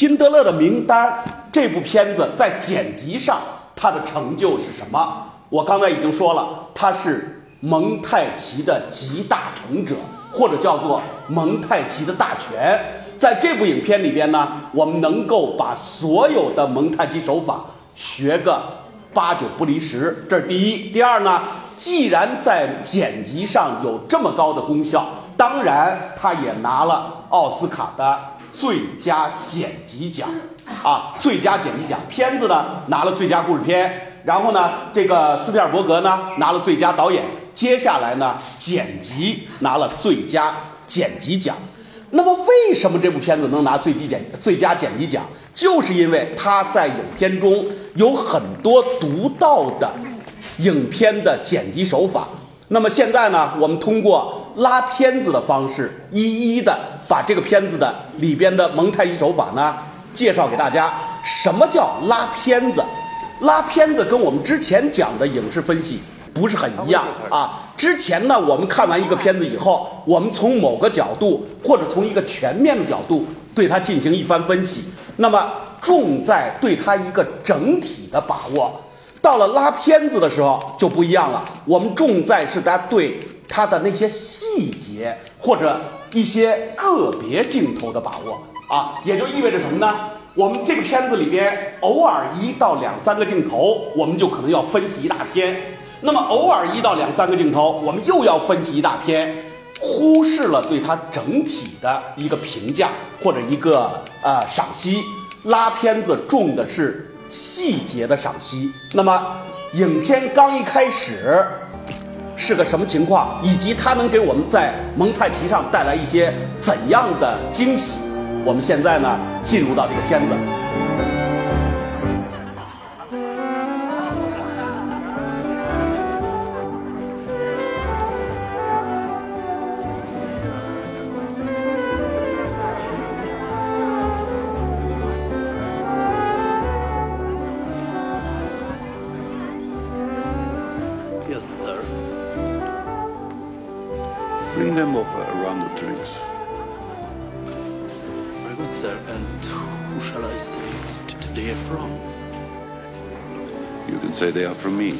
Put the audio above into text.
辛德勒的名单》这部片子在剪辑上它的成就是什么？我刚才已经说了，它是蒙太奇的集大成者，或者叫做蒙太奇的大全。在这部影片里边呢，我们能够把所有的蒙太奇手法学个八九不离十，这是第一。第二呢，既然在剪辑上有这么高的功效，当然他也拿了奥斯卡的最佳剪辑奖啊，最佳剪辑奖。片子呢拿了最佳故事片。然后呢，这个斯皮尔伯格呢拿了最佳导演，接下来呢剪辑拿了最佳剪辑奖。那么为什么这部片子能拿最低剪最佳剪辑奖？就是因为它在影片中有很多独到的影片的剪辑手法。那么现在呢，我们通过拉片子的方式，一一的把这个片子的里边的蒙太奇手法呢介绍给大家。什么叫拉片子？拉片子跟我们之前讲的影视分析不是很一样啊。之前呢，我们看完一个片子以后，我们从某个角度或者从一个全面的角度对它进行一番分析，那么重在对它一个整体的把握。到了拉片子的时候就不一样了，我们重在是它对它的那些细节或者一些个别镜头的把握啊，也就意味着什么呢？我们这个片子里边，偶尔一到两三个镜头，我们就可能要分析一大篇。那么偶尔一到两三个镜头，我们又要分析一大篇，忽视了对它整体的一个评价或者一个呃赏析。拉片子重的是细节的赏析。那么影片刚一开始是个什么情况，以及它能给我们在蒙太奇上带来一些怎样的惊喜？我们现在呢，进入到这个片子。Yes, sir. Bring them over uh, a round of drinks. Very good, sir. And who shall I say they are from? You can say they are from me.